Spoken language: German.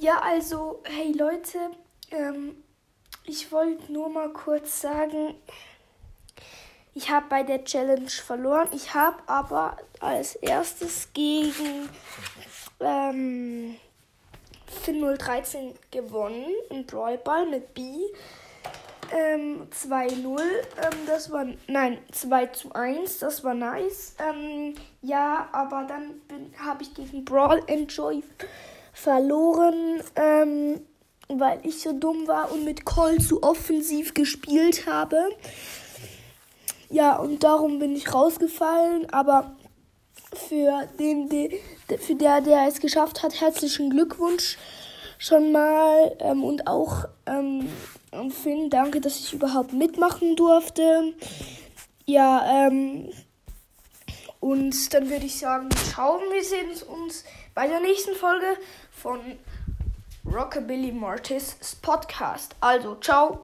Ja, also, hey Leute, ähm, ich wollte nur mal kurz sagen, ich habe bei der Challenge verloren. Ich habe aber als erstes gegen ähm, Fin 013 gewonnen im Brawlball mit B. Ähm, 2-0, ähm, das war, nein, 2 zu 1, das war nice. Ähm, ja, aber dann habe ich gegen Brawl Enjoy verloren, ähm, weil ich so dumm war und mit Call zu offensiv gespielt habe. Ja, und darum bin ich rausgefallen, aber für den, für der, der es geschafft hat, herzlichen Glückwunsch schon mal ähm, und auch ähm, Finn, danke, dass ich überhaupt mitmachen durfte. Ja, ähm, und dann würde ich sagen, ciao, wir sehen uns bei der nächsten Folge von Rockabilly Mortis Podcast. Also, ciao.